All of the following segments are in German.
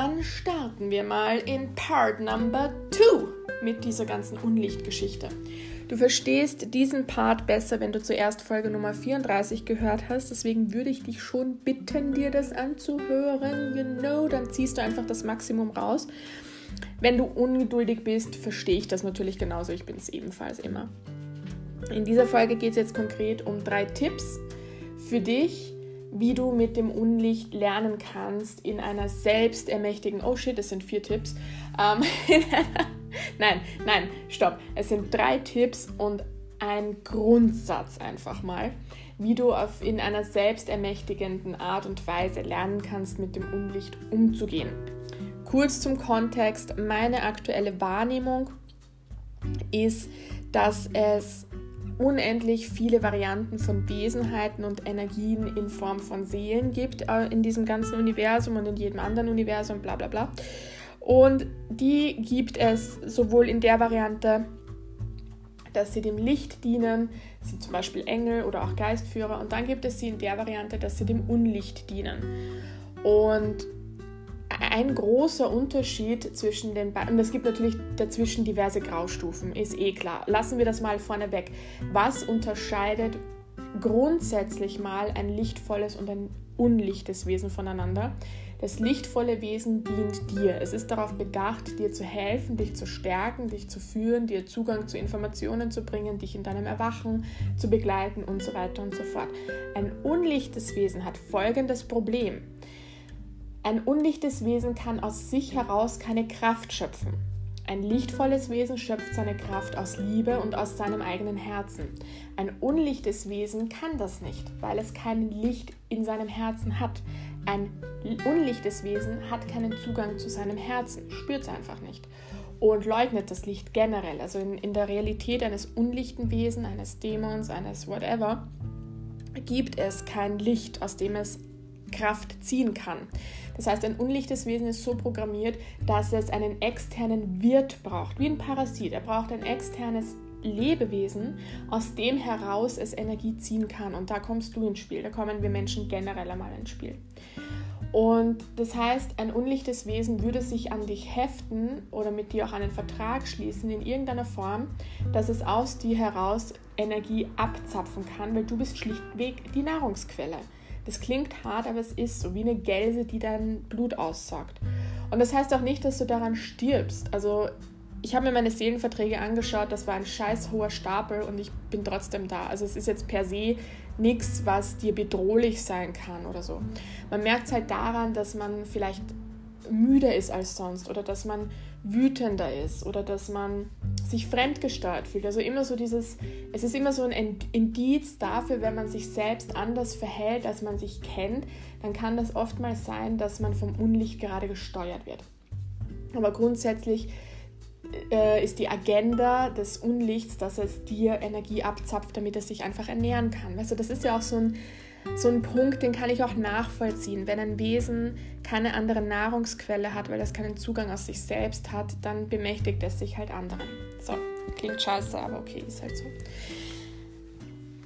dann starten wir mal in Part Number 2 mit dieser ganzen Unlichtgeschichte. Du verstehst diesen Part besser, wenn du zuerst Folge Nummer 34 gehört hast. Deswegen würde ich dich schon bitten, dir das anzuhören. Know, dann ziehst du einfach das Maximum raus. Wenn du ungeduldig bist, verstehe ich das natürlich genauso. Ich bin es ebenfalls immer. In dieser Folge geht es jetzt konkret um drei Tipps für dich, wie du mit dem Unlicht lernen kannst in einer selbstermächtigen, oh shit, es sind vier Tipps, ähm, nein, nein, stopp, es sind drei Tipps und ein Grundsatz einfach mal, wie du auf, in einer selbstermächtigenden Art und Weise lernen kannst, mit dem Unlicht umzugehen. Kurz zum Kontext, meine aktuelle Wahrnehmung ist, dass es unendlich viele Varianten von Wesenheiten und Energien in Form von Seelen gibt äh, in diesem ganzen Universum und in jedem anderen Universum, bla bla bla. Und die gibt es sowohl in der Variante, dass sie dem Licht dienen, sind zum Beispiel Engel oder auch Geistführer, und dann gibt es sie in der Variante, dass sie dem Unlicht dienen. Und ein großer Unterschied zwischen den beiden, es gibt natürlich dazwischen diverse Graustufen, ist eh klar. Lassen wir das mal vorne weg. Was unterscheidet grundsätzlich mal ein lichtvolles und ein unlichtes Wesen voneinander? Das lichtvolle Wesen dient dir. Es ist darauf bedacht, dir zu helfen, dich zu stärken, dich zu führen, dir Zugang zu Informationen zu bringen, dich in deinem Erwachen zu begleiten und so weiter und so fort. Ein unlichtes Wesen hat folgendes Problem. Ein unlichtes Wesen kann aus sich heraus keine Kraft schöpfen. Ein lichtvolles Wesen schöpft seine Kraft aus Liebe und aus seinem eigenen Herzen. Ein unlichtes Wesen kann das nicht, weil es kein Licht in seinem Herzen hat. Ein unlichtes Wesen hat keinen Zugang zu seinem Herzen, spürt es einfach nicht und leugnet das Licht generell. Also in, in der Realität eines unlichten Wesens, eines Dämons, eines whatever, gibt es kein Licht, aus dem es Kraft ziehen kann. Das heißt, ein unlichtes Wesen ist so programmiert, dass es einen externen Wirt braucht, wie ein Parasit. Er braucht ein externes Lebewesen, aus dem heraus es Energie ziehen kann. Und da kommst du ins Spiel. Da kommen wir Menschen generell einmal ins Spiel. Und das heißt, ein unlichtes Wesen würde sich an dich heften oder mit dir auch einen Vertrag schließen in irgendeiner Form, dass es aus dir heraus Energie abzapfen kann, weil du bist schlichtweg die Nahrungsquelle. Das klingt hart, aber es ist so wie eine Gelse, die dein Blut aussaugt. Und das heißt auch nicht, dass du daran stirbst. Also ich habe mir meine Seelenverträge angeschaut, das war ein scheiß hoher Stapel und ich bin trotzdem da. Also es ist jetzt per se nichts, was dir bedrohlich sein kann oder so. Man merkt es halt daran, dass man vielleicht müder ist als sonst oder dass man wütender ist oder dass man sich fremdgesteuert fühlt. Also immer so dieses, es ist immer so ein Indiz dafür, wenn man sich selbst anders verhält, als man sich kennt, dann kann das oftmals sein, dass man vom Unlicht gerade gesteuert wird. Aber grundsätzlich äh, ist die Agenda des Unlichts, dass es dir Energie abzapft, damit es sich einfach ernähren kann. Weißt du, das ist ja auch so ein so ein Punkt, den kann ich auch nachvollziehen. Wenn ein Wesen keine andere Nahrungsquelle hat, weil es keinen Zugang aus sich selbst hat, dann bemächtigt es sich halt anderen. So, klingt scheiße, aber okay, ist halt so.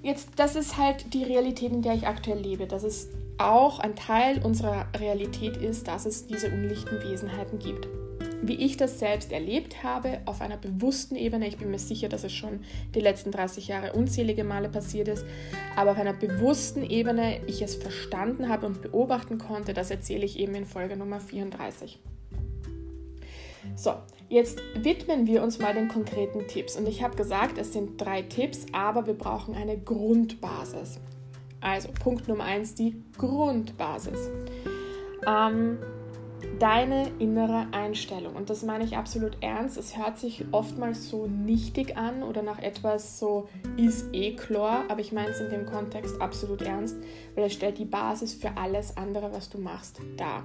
Jetzt, das ist halt die Realität, in der ich aktuell lebe. Dass es auch ein Teil unserer Realität ist, dass es diese unlichten Wesenheiten gibt wie ich das selbst erlebt habe, auf einer bewussten Ebene. Ich bin mir sicher, dass es schon die letzten 30 Jahre unzählige Male passiert ist, aber auf einer bewussten Ebene ich es verstanden habe und beobachten konnte, das erzähle ich eben in Folge Nummer 34. So, jetzt widmen wir uns mal den konkreten Tipps. Und ich habe gesagt, es sind drei Tipps, aber wir brauchen eine Grundbasis. Also Punkt Nummer eins, die Grundbasis. Ähm, deine innere Einstellung. Und das meine ich absolut ernst. Es hört sich oftmals so nichtig an oder nach etwas so ist eh klar, aber ich meine es in dem Kontext absolut ernst, weil es stellt die Basis für alles andere, was du machst, dar.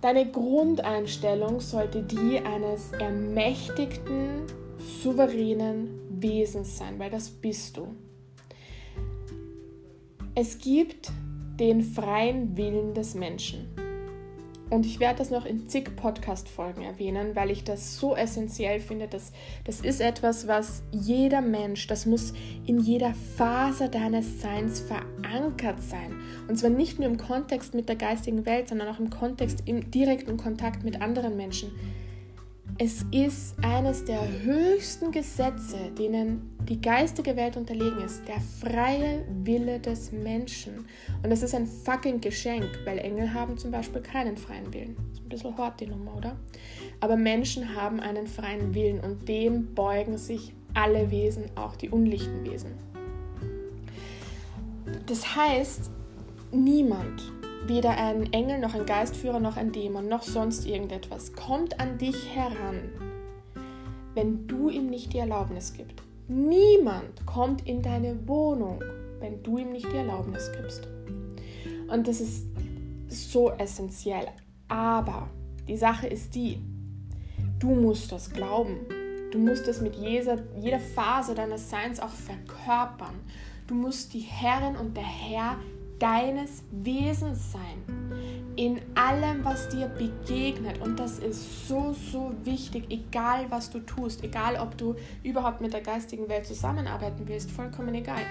Deine Grundeinstellung sollte die eines ermächtigten, souveränen Wesens sein, weil das bist du. Es gibt den freien Willen des Menschen. Und ich werde das noch in zig Podcast-Folgen erwähnen, weil ich das so essentiell finde. Dass, das ist etwas, was jeder Mensch, das muss in jeder Phase deines Seins verankert sein. Und zwar nicht nur im Kontext mit der geistigen Welt, sondern auch im Kontext, im direkten Kontakt mit anderen Menschen. Es ist eines der höchsten Gesetze, denen die geistige Welt unterlegen ist, der freie Wille des Menschen. Und das ist ein fucking Geschenk, weil Engel haben zum Beispiel keinen freien Willen. Ist ein bisschen hart die Nummer, oder? Aber Menschen haben einen freien Willen und dem beugen sich alle Wesen, auch die unlichten Wesen. Das heißt, niemand Weder ein Engel noch ein Geistführer noch ein Dämon noch sonst irgendetwas kommt an dich heran, wenn du ihm nicht die Erlaubnis gibst. Niemand kommt in deine Wohnung, wenn du ihm nicht die Erlaubnis gibst. Und das ist so essentiell. Aber die Sache ist die, du musst das glauben. Du musst es mit jeder, jeder Phase deines Seins auch verkörpern. Du musst die Herrin und der Herr deines Wesens sein. In allem, was dir begegnet. Und das ist so, so wichtig, egal was du tust, egal ob du überhaupt mit der geistigen Welt zusammenarbeiten willst, vollkommen egal.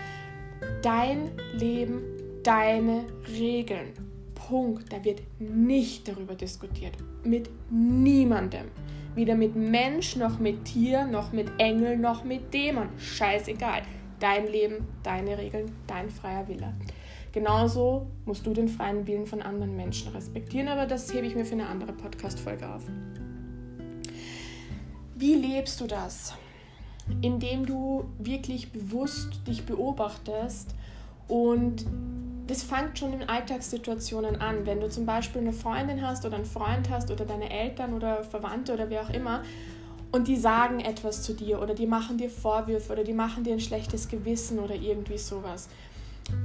Dein Leben, deine Regeln. Punkt. Da wird nicht darüber diskutiert. Mit niemandem. Weder mit Mensch, noch mit Tier, noch mit Engel, noch mit Dämon. Scheißegal. Dein Leben, deine Regeln, dein freier Wille. Genauso musst du den freien Willen von anderen Menschen respektieren, aber das hebe ich mir für eine andere Podcast-Folge auf. Wie lebst du das? Indem du wirklich bewusst dich beobachtest und das fängt schon in Alltagssituationen an. Wenn du zum Beispiel eine Freundin hast oder einen Freund hast oder deine Eltern oder Verwandte oder wer auch immer und die sagen etwas zu dir oder die machen dir Vorwürfe oder die machen dir ein schlechtes Gewissen oder irgendwie sowas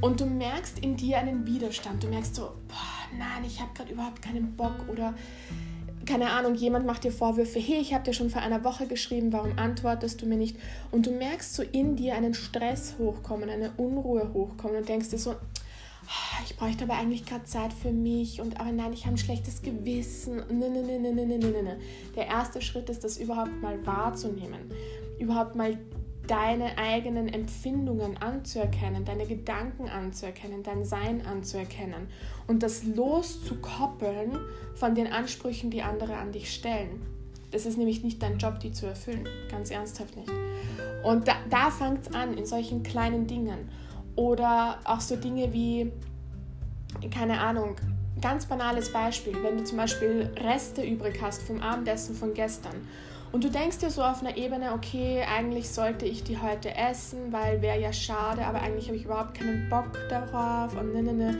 und du merkst in dir einen Widerstand. Du merkst so, boah, nein, ich habe gerade überhaupt keinen Bock oder keine Ahnung, jemand macht dir Vorwürfe, hey, ich habe dir schon vor einer Woche geschrieben, warum antwortest du mir nicht? Und du merkst so in dir einen Stress hochkommen, eine Unruhe hochkommen und denkst dir so, ah, ich bräuchte aber eigentlich gerade Zeit für mich und aber nein, ich habe ein schlechtes Gewissen. Ne, ne, ne, ne, ne, ne, ne, ne. Der erste Schritt ist, das überhaupt mal wahrzunehmen, überhaupt mal deine eigenen Empfindungen anzuerkennen, deine Gedanken anzuerkennen, dein Sein anzuerkennen und das loszukoppeln von den Ansprüchen, die andere an dich stellen. Das ist nämlich nicht dein Job, die zu erfüllen, ganz ernsthaft nicht. Und da, da fängt es an, in solchen kleinen Dingen. Oder auch so Dinge wie, keine Ahnung, ganz banales Beispiel, wenn du zum Beispiel Reste übrig hast vom Abendessen von gestern und du denkst dir so auf einer Ebene, okay, eigentlich sollte ich die heute essen, weil wäre ja schade, aber eigentlich habe ich überhaupt keinen Bock darauf und ne, ne, ne.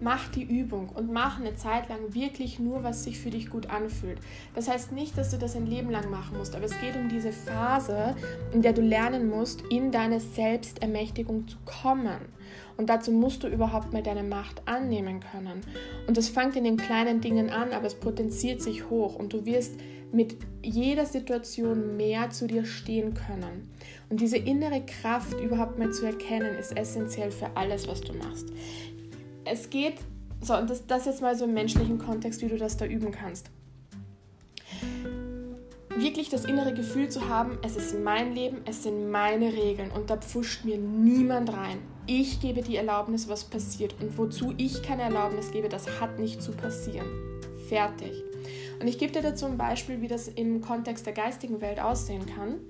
Mach die Übung und mach eine Zeit lang wirklich nur, was sich für dich gut anfühlt. Das heißt nicht, dass du das ein Leben lang machen musst, aber es geht um diese Phase, in der du lernen musst, in deine Selbstermächtigung zu kommen. Und dazu musst du überhaupt mal deine Macht annehmen können. Und das fängt in den kleinen Dingen an, aber es potenziert sich hoch und du wirst mit jeder Situation mehr zu dir stehen können. Und diese innere Kraft überhaupt mal zu erkennen, ist essentiell für alles, was du machst. Es geht, so, und das, das jetzt mal so im menschlichen Kontext, wie du das da üben kannst. Wirklich das innere Gefühl zu haben, es ist mein Leben, es sind meine Regeln und da pfuscht mir niemand rein. Ich gebe die Erlaubnis, was passiert und wozu ich keine Erlaubnis gebe, das hat nicht zu passieren. Fertig. Und ich gebe dir dazu ein Beispiel, wie das im Kontext der geistigen Welt aussehen kann,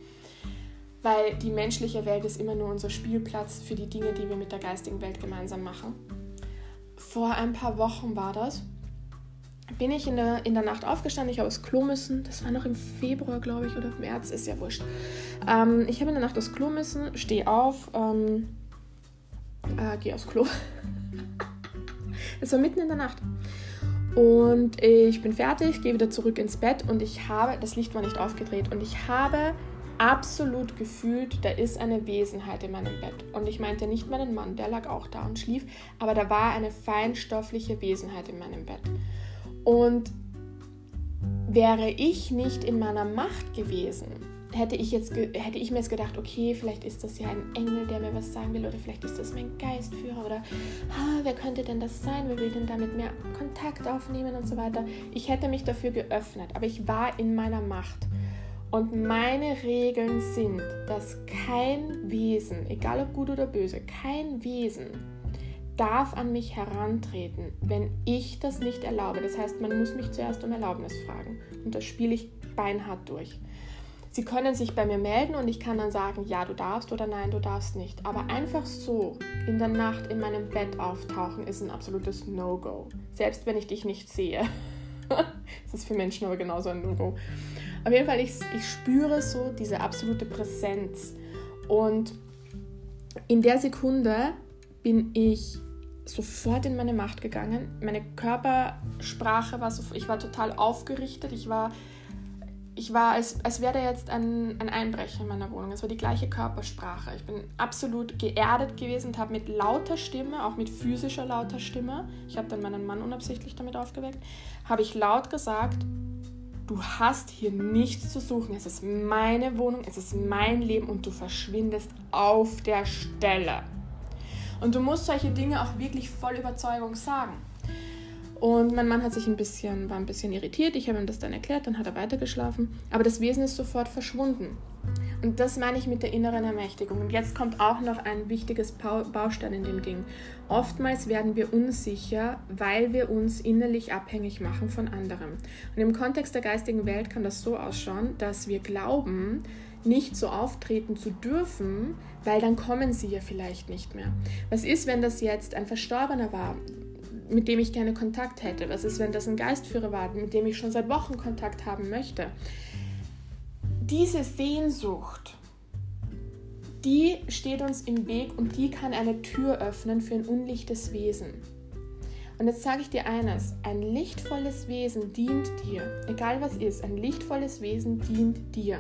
weil die menschliche Welt ist immer nur unser Spielplatz für die Dinge, die wir mit der geistigen Welt gemeinsam machen. Vor ein paar Wochen war das. Bin ich in der, in der Nacht aufgestanden, ich habe aufs Klo müssen. Das war noch im Februar, glaube ich, oder im März, ist ja wurscht. Ähm, ich habe in der Nacht aufs Klo müssen, stehe auf, ähm, äh, gehe aufs Klo. es war mitten in der Nacht. Und ich bin fertig, gehe wieder zurück ins Bett und ich habe, das Licht war nicht aufgedreht, und ich habe absolut gefühlt, da ist eine Wesenheit in meinem Bett. Und ich meinte nicht meinen Mann, der lag auch da und schlief, aber da war eine feinstoffliche Wesenheit in meinem Bett. Und wäre ich nicht in meiner Macht gewesen, hätte ich, jetzt hätte ich mir jetzt gedacht, okay, vielleicht ist das ja ein Engel, der mir was sagen will, oder vielleicht ist das mein Geistführer, oder ah, wer könnte denn das sein, wer will denn damit mehr Kontakt aufnehmen und so weiter. Ich hätte mich dafür geöffnet, aber ich war in meiner Macht. Und meine Regeln sind, dass kein Wesen, egal ob gut oder böse, kein Wesen darf an mich herantreten, wenn ich das nicht erlaube. Das heißt, man muss mich zuerst um Erlaubnis fragen. Und das spiele ich beinhart durch. Sie können sich bei mir melden und ich kann dann sagen, ja, du darfst oder nein, du darfst nicht. Aber einfach so in der Nacht in meinem Bett auftauchen ist ein absolutes No-Go. Selbst wenn ich dich nicht sehe. das ist für Menschen aber genauso ein No-Go. Auf jeden Fall, ich, ich spüre so diese absolute Präsenz. Und in der Sekunde bin ich sofort in meine Macht gegangen. Meine Körpersprache war so, ich war total aufgerichtet. Ich war ich war, als, als wäre da jetzt ein, ein Einbrecher in meiner Wohnung. Es war die gleiche Körpersprache. Ich bin absolut geerdet gewesen und habe mit lauter Stimme, auch mit physischer lauter Stimme, ich habe dann meinen Mann unabsichtlich damit aufgeweckt, habe ich laut gesagt, du hast hier nichts zu suchen. Es ist meine Wohnung, es ist mein Leben und du verschwindest auf der Stelle. Und du musst solche Dinge auch wirklich voll Überzeugung sagen. Und mein Mann hat sich ein bisschen, war ein bisschen irritiert. Ich habe ihm das dann erklärt, dann hat er weitergeschlafen. Aber das Wesen ist sofort verschwunden. Und das meine ich mit der inneren Ermächtigung. Und jetzt kommt auch noch ein wichtiges Baustein in dem Ding. Oftmals werden wir unsicher, weil wir uns innerlich abhängig machen von anderem. Und im Kontext der geistigen Welt kann das so ausschauen, dass wir glauben, nicht so auftreten zu dürfen, weil dann kommen sie ja vielleicht nicht mehr. Was ist, wenn das jetzt ein Verstorbener war? Mit dem ich gerne Kontakt hätte? Was ist, wenn das ein Geistführer war, mit dem ich schon seit Wochen Kontakt haben möchte? Diese Sehnsucht, die steht uns im Weg und die kann eine Tür öffnen für ein unlichtes Wesen. Und jetzt sage ich dir eines, ein lichtvolles Wesen dient dir, egal was ist, ein lichtvolles Wesen dient dir.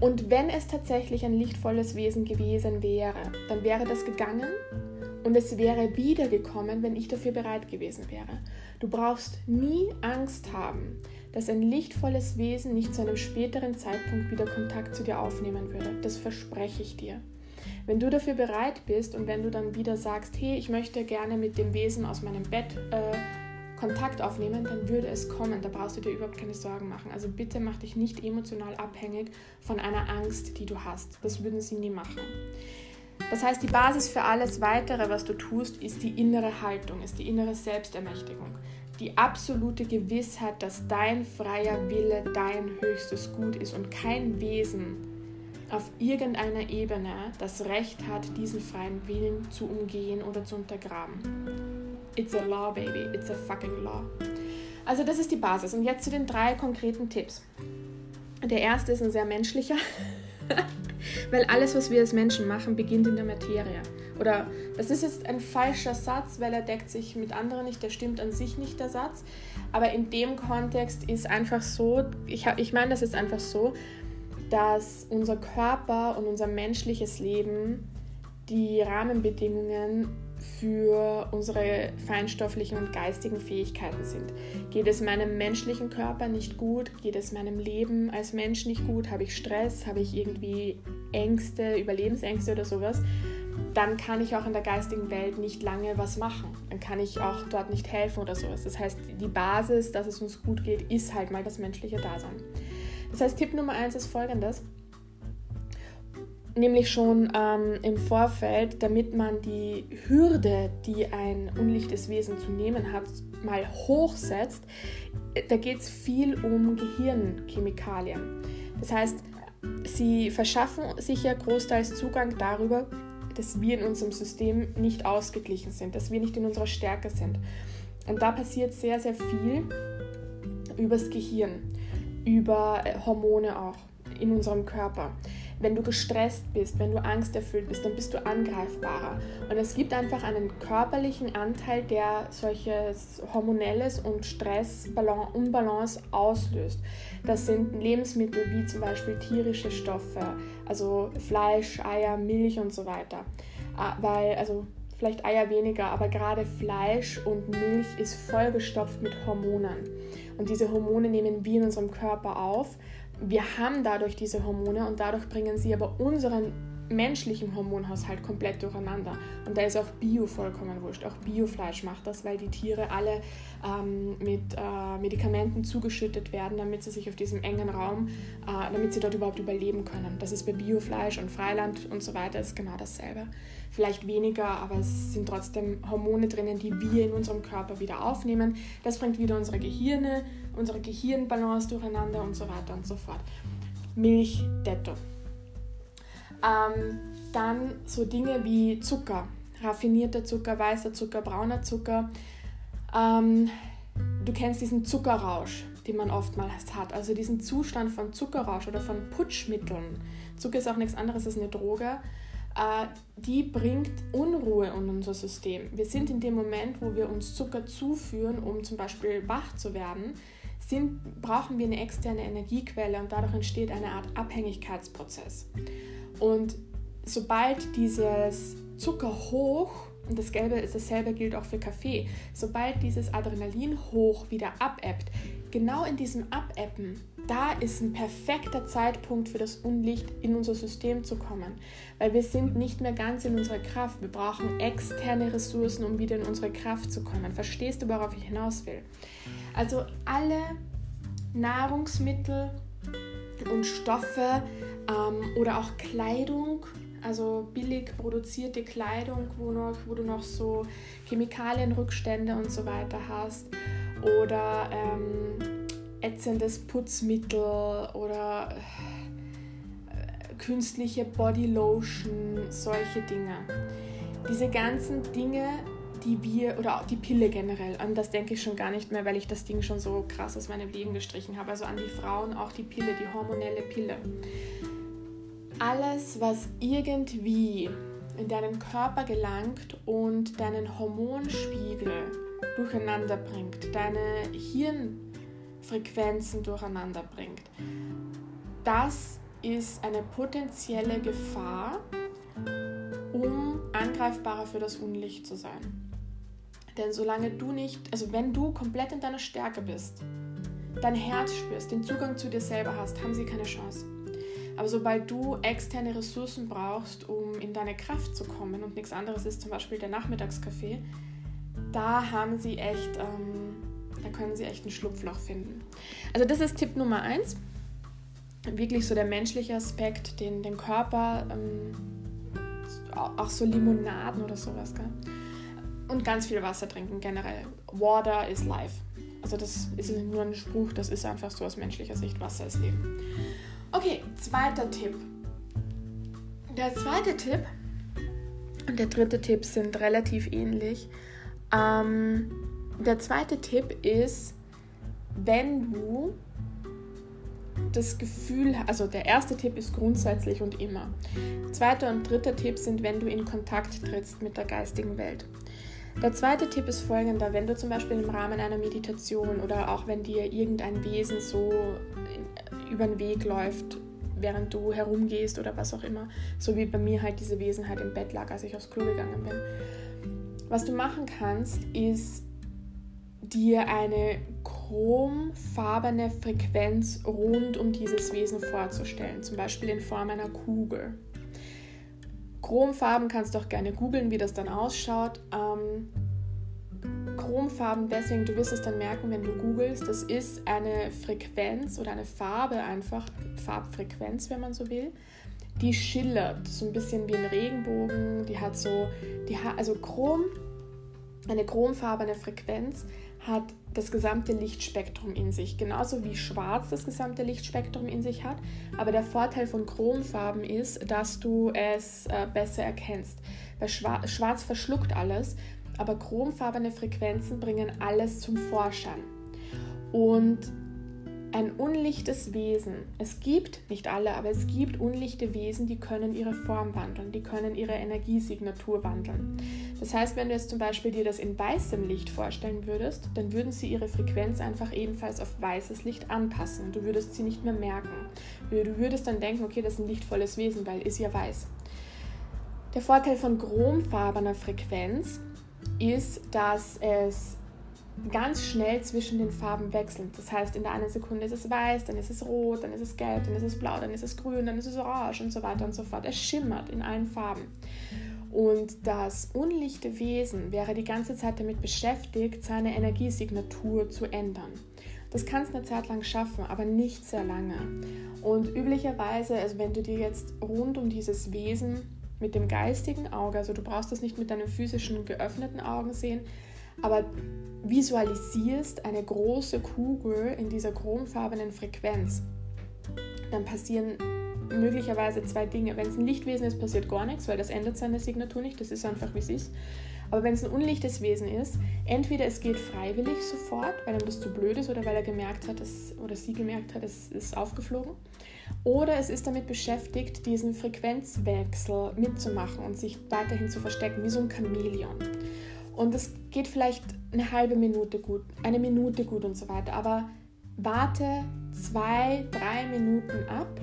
Und wenn es tatsächlich ein lichtvolles Wesen gewesen wäre, dann wäre das gegangen und es wäre wiedergekommen, wenn ich dafür bereit gewesen wäre. Du brauchst nie Angst haben, dass ein lichtvolles Wesen nicht zu einem späteren Zeitpunkt wieder Kontakt zu dir aufnehmen würde. Das verspreche ich dir. Wenn du dafür bereit bist und wenn du dann wieder sagst, hey, ich möchte gerne mit dem Wesen aus meinem Bett äh, Kontakt aufnehmen, dann würde es kommen. Da brauchst du dir überhaupt keine Sorgen machen. Also bitte mach dich nicht emotional abhängig von einer Angst, die du hast. Das würden sie nie machen. Das heißt, die Basis für alles Weitere, was du tust, ist die innere Haltung, ist die innere Selbstermächtigung. Die absolute Gewissheit, dass dein freier Wille dein höchstes Gut ist und kein Wesen auf irgendeiner Ebene das Recht hat, diesen freien Willen zu umgehen oder zu untergraben. It's a law, baby. It's a fucking law. Also das ist die Basis. Und jetzt zu den drei konkreten Tipps. Der erste ist ein sehr menschlicher. weil alles, was wir als Menschen machen, beginnt in der Materie. Oder das ist jetzt ein falscher Satz, weil er deckt sich mit anderen nicht, der stimmt an sich nicht, der Satz. Aber in dem Kontext ist einfach so, ich, ich meine das ist einfach so, dass unser Körper und unser menschliches Leben die Rahmenbedingungen für unsere feinstofflichen und geistigen Fähigkeiten sind. Geht es meinem menschlichen Körper nicht gut? Geht es meinem Leben als Mensch nicht gut? Habe ich Stress? Habe ich irgendwie Ängste, Überlebensängste oder sowas? Dann kann ich auch in der geistigen Welt nicht lange was machen. Dann kann ich auch dort nicht helfen oder sowas. Das heißt, die Basis, dass es uns gut geht, ist halt mal das menschliche Dasein. Das heißt, Tipp Nummer eins ist folgendes nämlich schon ähm, im Vorfeld, damit man die Hürde, die ein unlichtes Wesen zu nehmen hat, mal hochsetzt. Da geht es viel um Gehirnchemikalien. Das heißt, sie verschaffen sich ja großteils Zugang darüber, dass wir in unserem System nicht ausgeglichen sind, dass wir nicht in unserer Stärke sind. Und da passiert sehr, sehr viel übers Gehirn, über äh, Hormone auch in unserem Körper wenn du gestresst bist, wenn du angsterfüllt bist, dann bist du angreifbarer. Und es gibt einfach einen körperlichen Anteil, der solches hormonelles und Stressunbalance auslöst. Das sind Lebensmittel wie zum Beispiel tierische Stoffe, also Fleisch, Eier, Milch und so weiter. Ah, weil, also vielleicht Eier weniger, aber gerade Fleisch und Milch ist vollgestopft mit Hormonen. Und diese Hormone nehmen wir in unserem Körper auf wir haben dadurch diese Hormone und dadurch bringen sie aber unseren menschlichen Hormonhaushalt komplett durcheinander. Und da ist auch Bio vollkommen wurscht. Auch Biofleisch macht das, weil die Tiere alle ähm, mit äh, Medikamenten zugeschüttet werden, damit sie sich auf diesem engen Raum, äh, damit sie dort überhaupt überleben können. Das ist bei Biofleisch und Freiland und so weiter ist genau dasselbe. Vielleicht weniger, aber es sind trotzdem Hormone drinnen, die wir in unserem Körper wieder aufnehmen. Das bringt wieder unsere Gehirne, unsere Gehirnbalance durcheinander und so weiter und so fort. Milch, detto. Ähm, dann so Dinge wie Zucker, raffinierter Zucker, weißer Zucker, brauner Zucker. Ähm, du kennst diesen Zuckerrausch, den man oftmals hat, also diesen Zustand von Zuckerrausch oder von Putschmitteln. Zucker ist auch nichts anderes als eine Droge. Äh, die bringt Unruhe in unser System. Wir sind in dem Moment, wo wir uns Zucker zuführen, um zum Beispiel wach zu werden, sind, brauchen wir eine externe Energiequelle und dadurch entsteht eine Art Abhängigkeitsprozess. Und sobald dieses Zucker hoch, und das dasselbe gilt auch für Kaffee, sobald dieses Adrenalin hoch wieder abebbt, genau in diesem Abebben, da ist ein perfekter Zeitpunkt für das Unlicht in unser System zu kommen, weil wir sind nicht mehr ganz in unserer Kraft. Wir brauchen externe Ressourcen, um wieder in unsere Kraft zu kommen. Verstehst du, worauf ich hinaus will? Also alle Nahrungsmittel und Stoffe, ähm, oder auch Kleidung, also billig produzierte Kleidung, wo, noch, wo du noch so Chemikalienrückstände und so weiter hast. Oder ähm, ätzendes Putzmittel oder äh, künstliche Bodylotion, solche Dinge. Diese ganzen Dinge, die wir, oder auch die Pille generell, an das denke ich schon gar nicht mehr, weil ich das Ding schon so krass aus meinem Leben gestrichen habe. Also an die Frauen auch die Pille, die hormonelle Pille alles, was irgendwie in deinen Körper gelangt und deinen Hormonspiegel durcheinander bringt, deine Hirnfrequenzen durcheinander bringt, das ist eine potenzielle Gefahr, um angreifbarer für das Unlicht zu sein. Denn solange du nicht, also wenn du komplett in deiner Stärke bist, dein Herz spürst, den Zugang zu dir selber hast, haben sie keine Chance. Aber sobald du externe Ressourcen brauchst, um in deine Kraft zu kommen und nichts anderes ist zum Beispiel der Nachmittagskaffee, da haben sie echt, ähm, da können sie echt ein Schlupfloch finden. Also das ist Tipp Nummer eins. Wirklich so der menschliche Aspekt, den, den Körper, ähm, auch so Limonaden oder sowas, gell? Und ganz viel Wasser trinken generell. Water is life. Also das ist nur ein Spruch, das ist einfach so aus menschlicher Sicht, Wasser ist Leben. Okay, zweiter Tipp. Der zweite Tipp und der dritte Tipp sind relativ ähnlich. Ähm, der zweite Tipp ist, wenn du das Gefühl, also der erste Tipp ist grundsätzlich und immer. Zweiter und dritter Tipp sind, wenn du in Kontakt trittst mit der geistigen Welt. Der zweite Tipp ist folgender, wenn du zum Beispiel im Rahmen einer Meditation oder auch wenn dir irgendein Wesen so über den Weg läuft, während du herumgehst oder was auch immer. So wie bei mir halt diese Wesenheit im Bett lag, als ich aufs Klo gegangen bin. Was du machen kannst, ist dir eine chromfarbene Frequenz rund um dieses Wesen vorzustellen, zum Beispiel in Form einer Kugel. Chromfarben kannst du auch gerne googeln, wie das dann ausschaut. Ähm, Chromfarben deswegen, du wirst es dann merken, wenn du googelst, das ist eine Frequenz oder eine Farbe einfach, Farbfrequenz, wenn man so will, die schillert, so ein bisschen wie ein Regenbogen, die hat so, die hat, also Chrom, eine chromfarbene Frequenz hat das gesamte Lichtspektrum in sich, genauso wie Schwarz das gesamte Lichtspektrum in sich hat. Aber der Vorteil von Chromfarben ist, dass du es äh, besser erkennst. Weil Schwarz verschluckt alles aber chromfarbene Frequenzen bringen alles zum Vorschein. Und ein unlichtes Wesen, es gibt, nicht alle, aber es gibt unlichte Wesen, die können ihre Form wandeln, die können ihre Energiesignatur wandeln. Das heißt, wenn du jetzt zum Beispiel dir das in weißem Licht vorstellen würdest, dann würden sie ihre Frequenz einfach ebenfalls auf weißes Licht anpassen. Du würdest sie nicht mehr merken. Du würdest dann denken, okay, das ist ein lichtvolles Wesen, weil ist ja weiß. Der Vorteil von chromfarbener Frequenz ist, dass es ganz schnell zwischen den Farben wechseln. Das heißt, in der einen Sekunde ist es weiß, dann ist es rot, dann ist es gelb, dann ist es blau, dann ist es grün, dann ist es orange und so weiter und so fort. Es schimmert in allen Farben. Und das unlichte Wesen wäre die ganze Zeit damit beschäftigt, seine Energiesignatur zu ändern. Das kannst du eine Zeit lang schaffen, aber nicht sehr lange. Und üblicherweise, also wenn du dir jetzt rund um dieses Wesen mit dem geistigen Auge, also du brauchst das nicht mit deinen physischen geöffneten Augen sehen, aber visualisierst eine große Kugel in dieser chromfarbenen Frequenz, dann passieren möglicherweise zwei Dinge. Wenn es ein Lichtwesen ist, passiert gar nichts, weil das ändert seine Signatur nicht, das ist einfach wie es ist. Aber wenn es ein unlichtes Wesen ist, entweder es geht freiwillig sofort, weil ihm das zu blöd ist oder weil er gemerkt hat, dass, oder sie gemerkt hat, es ist aufgeflogen, oder es ist damit beschäftigt, diesen Frequenzwechsel mitzumachen und sich weiterhin zu verstecken, wie so ein Chamäleon. Und es geht vielleicht eine halbe Minute gut, eine Minute gut und so weiter. Aber warte zwei, drei Minuten ab.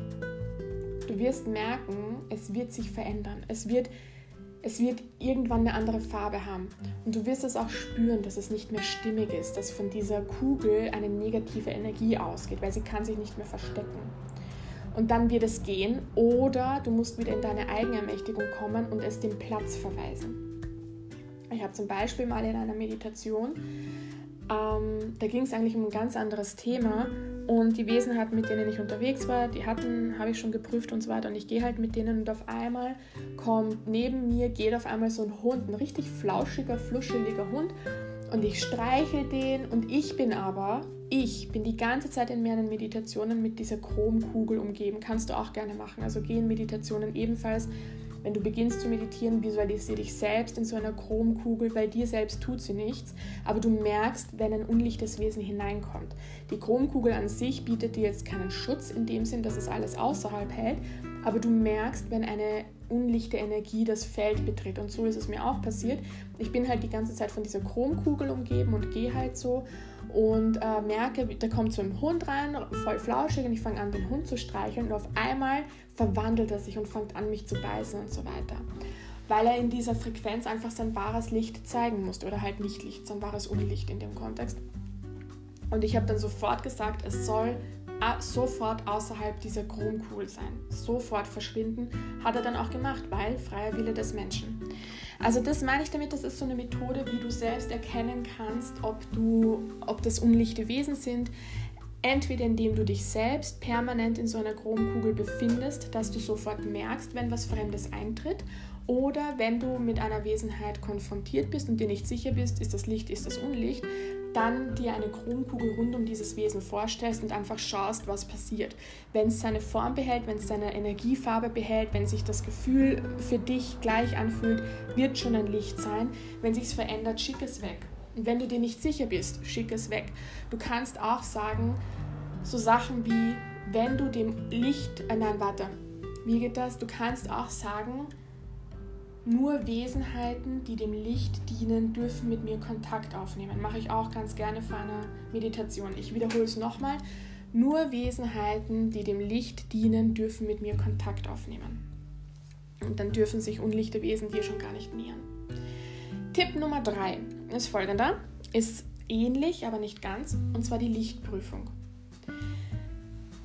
Du wirst merken, es wird sich verändern. Es wird, es wird irgendwann eine andere Farbe haben. Und du wirst es auch spüren, dass es nicht mehr stimmig ist, dass von dieser Kugel eine negative Energie ausgeht, weil sie kann sich nicht mehr verstecken. Und dann wird es gehen. Oder du musst wieder in deine Eigenermächtigung kommen und es dem Platz verweisen. Ich habe zum Beispiel mal in einer Meditation, ähm, da ging es eigentlich um ein ganz anderes Thema und die Wesenheiten, mit denen ich unterwegs war, die hatten, habe ich schon geprüft und so weiter und ich gehe halt mit denen und auf einmal kommt neben mir, geht auf einmal so ein Hund, ein richtig flauschiger, fluscheliger Hund und ich streichel den und ich bin aber, ich bin die ganze Zeit in meinen Meditationen mit dieser Chromkugel umgeben. Kannst du auch gerne machen. Also geh in Meditationen ebenfalls wenn du beginnst zu meditieren, visualisiere dich selbst in so einer Chromkugel. Bei dir selbst tut sie nichts, aber du merkst, wenn ein unlichtes Wesen hineinkommt. Die Chromkugel an sich bietet dir jetzt keinen Schutz in dem Sinn, dass es alles außerhalb hält, aber du merkst, wenn eine unlichte Energie das Feld betritt. Und so ist es mir auch passiert. Ich bin halt die ganze Zeit von dieser Chromkugel umgeben und gehe halt so und äh, merke, da kommt so ein Hund rein, voll flauschig und ich fange an, den Hund zu streicheln und auf einmal verwandelt er sich und fängt an, mich zu beißen und so weiter. Weil er in dieser Frequenz einfach sein wahres Licht zeigen musste oder halt nicht Licht, sein wahres Unlicht in dem Kontext. Und ich habe dann sofort gesagt, es soll sofort außerhalb dieser Chromkugel sein, sofort verschwinden, hat er dann auch gemacht, weil freier Wille des Menschen. Also das meine ich damit, das ist so eine Methode, wie du selbst erkennen kannst, ob du, ob das unlichte Wesen sind. Entweder indem du dich selbst permanent in so einer Chromkugel befindest, dass du sofort merkst, wenn was Fremdes eintritt, oder wenn du mit einer Wesenheit konfrontiert bist und dir nicht sicher bist, ist das Licht, ist das Unlicht, dann dir eine Chromkugel rund um dieses Wesen vorstellst und einfach schaust, was passiert. Wenn es seine Form behält, wenn es seine Energiefarbe behält, wenn sich das Gefühl für dich gleich anfühlt, wird schon ein Licht sein. Wenn sich es verändert, schick es weg. Und wenn du dir nicht sicher bist, schick es weg. Du kannst auch sagen, so Sachen wie, wenn du dem Licht, äh, nein, warte, wie geht das? Du kannst auch sagen, nur Wesenheiten, die dem Licht dienen, dürfen mit mir Kontakt aufnehmen. Mache ich auch ganz gerne vor einer Meditation. Ich wiederhole es nochmal. Nur Wesenheiten, die dem Licht dienen, dürfen mit mir Kontakt aufnehmen. Und dann dürfen sich unlichte Wesen dir schon gar nicht nähern. Tipp Nummer 3 ist folgender. Ist ähnlich, aber nicht ganz. Und zwar die Lichtprüfung.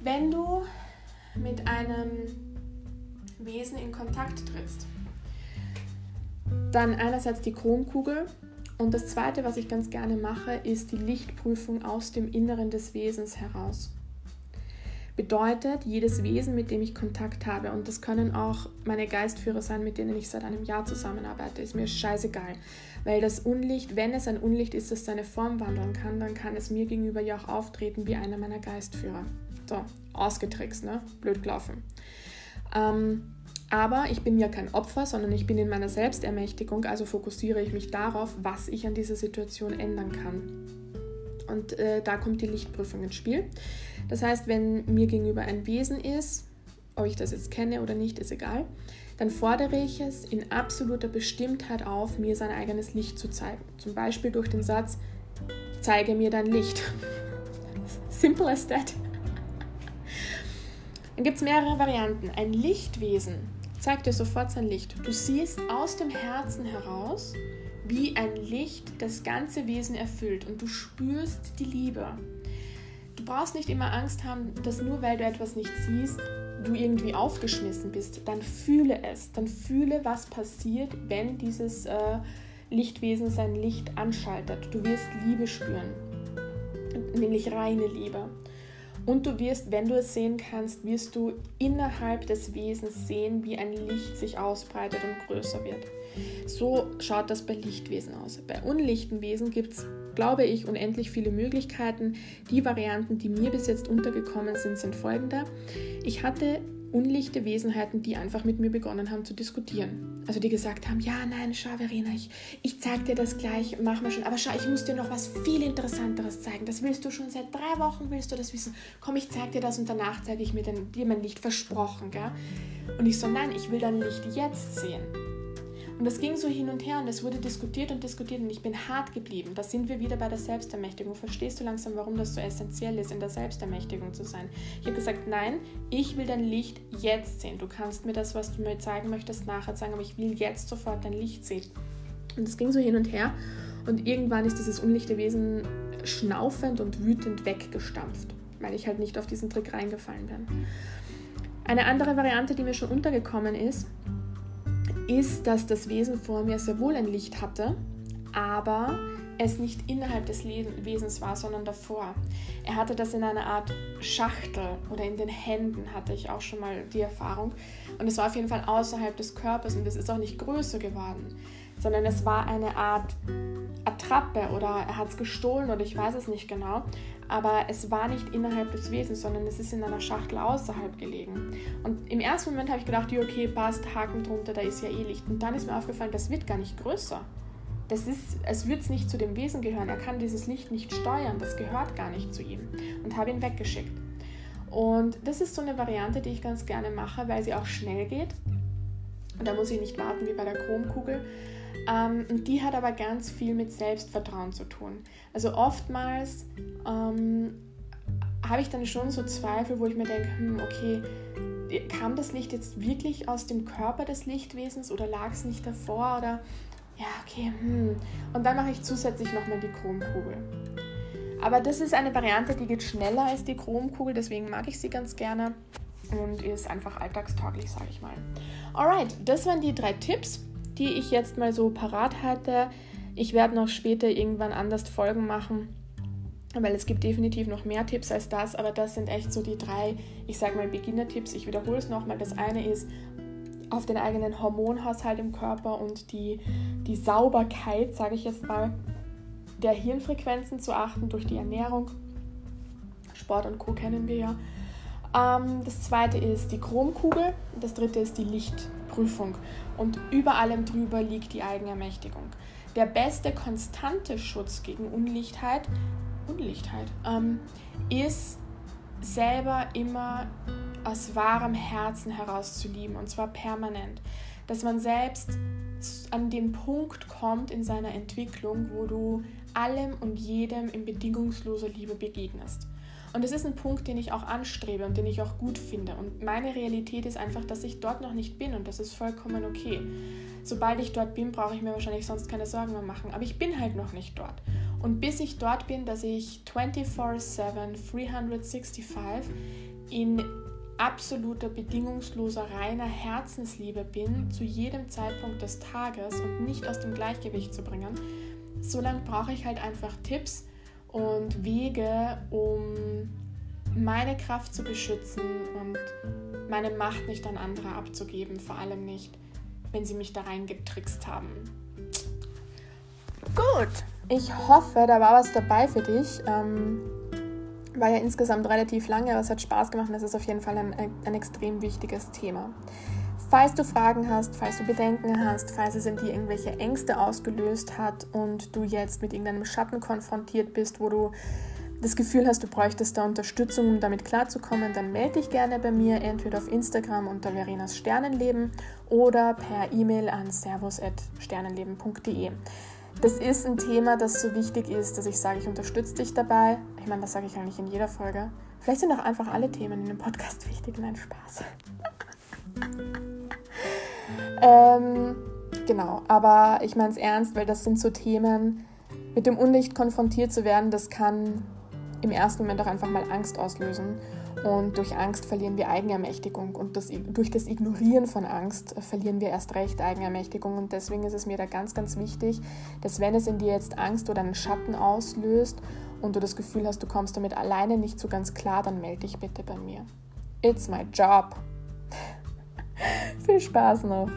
Wenn du mit einem Wesen in Kontakt trittst, dann einerseits die Chromkugel und das zweite, was ich ganz gerne mache, ist die Lichtprüfung aus dem Inneren des Wesens heraus. Bedeutet, jedes Wesen, mit dem ich Kontakt habe, und das können auch meine Geistführer sein, mit denen ich seit einem Jahr zusammenarbeite, ist mir scheißegal. Weil das Unlicht, wenn es ein Unlicht ist, das seine Form wandeln kann, dann kann es mir gegenüber ja auch auftreten wie einer meiner Geistführer. So, ausgetrickst, ne? Blöd gelaufen. Ähm, aber ich bin ja kein Opfer, sondern ich bin in meiner Selbstermächtigung, also fokussiere ich mich darauf, was ich an dieser Situation ändern kann. Und äh, da kommt die Lichtprüfung ins Spiel. Das heißt, wenn mir gegenüber ein Wesen ist, ob ich das jetzt kenne oder nicht, ist egal, dann fordere ich es in absoluter Bestimmtheit auf, mir sein eigenes Licht zu zeigen. Zum Beispiel durch den Satz, zeige mir dein Licht. Simple as that. Dann gibt es mehrere Varianten. Ein Lichtwesen zeigt dir sofort sein Licht. Du siehst aus dem Herzen heraus, wie ein Licht das ganze Wesen erfüllt und du spürst die Liebe. Du brauchst nicht immer Angst haben, dass nur weil du etwas nicht siehst, du irgendwie aufgeschmissen bist. Dann fühle es. Dann fühle, was passiert, wenn dieses äh, Lichtwesen sein Licht anschaltet. Du wirst Liebe spüren, nämlich reine Liebe. Und du wirst, wenn du es sehen kannst, wirst du innerhalb des Wesens sehen, wie ein Licht sich ausbreitet und größer wird. So schaut das bei Lichtwesen aus. Bei unlichten Wesen gibt es, glaube ich, unendlich viele Möglichkeiten. Die Varianten, die mir bis jetzt untergekommen sind, sind folgende. Ich hatte unlichte Wesenheiten, die einfach mit mir begonnen haben zu diskutieren. Also die gesagt haben, ja, nein, schau Verena, ich, ich zeig dir das gleich, mach mal schon, aber schau, ich muss dir noch was viel Interessanteres zeigen. Das willst du schon seit drei Wochen, willst du das wissen? Komm, ich zeig dir das und danach zeige ich mir den, dir mein Licht versprochen, gell? Und ich so, nein, ich will dein Licht jetzt sehen. Und das ging so hin und her und es wurde diskutiert und diskutiert und ich bin hart geblieben. Da sind wir wieder bei der Selbstermächtigung. Verstehst du langsam, warum das so essentiell ist, in der Selbstermächtigung zu sein? Ich habe gesagt, nein, ich will dein Licht jetzt sehen. Du kannst mir das, was du mir zeigen möchtest, nachher zeigen, aber ich will jetzt sofort dein Licht sehen. Und es ging so hin und her und irgendwann ist dieses unlichte Wesen schnaufend und wütend weggestampft, weil ich halt nicht auf diesen Trick reingefallen bin. Eine andere Variante, die mir schon untergekommen ist, ist, dass das Wesen vor mir sehr wohl ein Licht hatte, aber es nicht innerhalb des Wesens war, sondern davor. Er hatte das in einer Art Schachtel oder in den Händen, hatte ich auch schon mal die Erfahrung. Und es war auf jeden Fall außerhalb des Körpers und es ist auch nicht größer geworden, sondern es war eine Art Attrappe oder er hat es gestohlen oder ich weiß es nicht genau aber es war nicht innerhalb des Wesens, sondern es ist in einer Schachtel außerhalb gelegen. Und im ersten Moment habe ich gedacht, ja, okay, passt, Haken drunter, da ist ja eh Licht. Und dann ist mir aufgefallen, das wird gar nicht größer. Das ist, es wird nicht zu dem Wesen gehören. Er kann dieses Licht nicht steuern, das gehört gar nicht zu ihm. Und habe ihn weggeschickt. Und das ist so eine Variante, die ich ganz gerne mache, weil sie auch schnell geht. Und da muss ich nicht warten wie bei der Chromkugel, ähm, und die hat aber ganz viel mit Selbstvertrauen zu tun. Also oftmals ähm, habe ich dann schon so Zweifel, wo ich mir denke, hm, okay, kam das Licht jetzt wirklich aus dem Körper des Lichtwesens oder lag es nicht davor oder ja, okay, hm. Und dann mache ich zusätzlich nochmal die Chromkugel. Aber das ist eine Variante, die geht schneller als die Chromkugel, deswegen mag ich sie ganz gerne und ist einfach alltagstauglich, sage ich mal. Alright, das waren die drei Tipps die ich jetzt mal so parat hatte. Ich werde noch später irgendwann anders Folgen machen, weil es gibt definitiv noch mehr Tipps als das, aber das sind echt so die drei, ich sage mal Beginner-Tipps. Ich wiederhole es nochmal. Das eine ist auf den eigenen Hormonhaushalt im Körper und die, die Sauberkeit, sage ich jetzt mal, der Hirnfrequenzen zu achten durch die Ernährung. Sport und Co. kennen wir ja. Ähm, das zweite ist die Chromkugel. Das dritte ist die Lichtprüfung. Und über allem drüber liegt die Eigenermächtigung. Der beste konstante Schutz gegen Unlichtheit, Unlichtheit ähm, ist selber immer aus wahrem Herzen heraus zu lieben und zwar permanent. Dass man selbst an den Punkt kommt in seiner Entwicklung, wo du allem und jedem in bedingungsloser Liebe begegnest. Und das ist ein Punkt, den ich auch anstrebe und den ich auch gut finde. Und meine Realität ist einfach, dass ich dort noch nicht bin und das ist vollkommen okay. Sobald ich dort bin, brauche ich mir wahrscheinlich sonst keine Sorgen mehr machen. Aber ich bin halt noch nicht dort. Und bis ich dort bin, dass ich 24/7, 365 in absoluter, bedingungsloser, reiner Herzensliebe bin, zu jedem Zeitpunkt des Tages und nicht aus dem Gleichgewicht zu bringen, so lange brauche ich halt einfach Tipps, und Wege, um meine Kraft zu beschützen und meine Macht nicht an andere abzugeben, vor allem nicht, wenn sie mich da reingetrickst haben. Gut, ich hoffe, da war was dabei für dich. Ähm, war ja insgesamt relativ lange, aber es hat Spaß gemacht und es ist auf jeden Fall ein, ein extrem wichtiges Thema. Falls du Fragen hast, falls du Bedenken hast, falls es in dir irgendwelche Ängste ausgelöst hat und du jetzt mit irgendeinem Schatten konfrontiert bist, wo du das Gefühl hast, du bräuchtest da Unterstützung, um damit klarzukommen, dann melde dich gerne bei mir, entweder auf Instagram unter Verenas Sternenleben oder per E-Mail an servus.sternenleben.de. Das ist ein Thema, das so wichtig ist, dass ich sage, ich unterstütze dich dabei. Ich meine, das sage ich eigentlich in jeder Folge. Vielleicht sind auch einfach alle Themen in dem Podcast wichtig. Nein, Spaß. Ähm, genau, aber ich meine es ernst, weil das sind so Themen, mit dem Unlicht konfrontiert zu werden, das kann im ersten Moment auch einfach mal Angst auslösen. Und durch Angst verlieren wir Eigenermächtigung. Und das, durch das Ignorieren von Angst verlieren wir erst recht Eigenermächtigung. Und deswegen ist es mir da ganz, ganz wichtig, dass wenn es in dir jetzt Angst oder einen Schatten auslöst und du das Gefühl hast, du kommst damit alleine nicht so ganz klar, dann melde dich bitte bei mir. It's my job. Viel Spaß noch.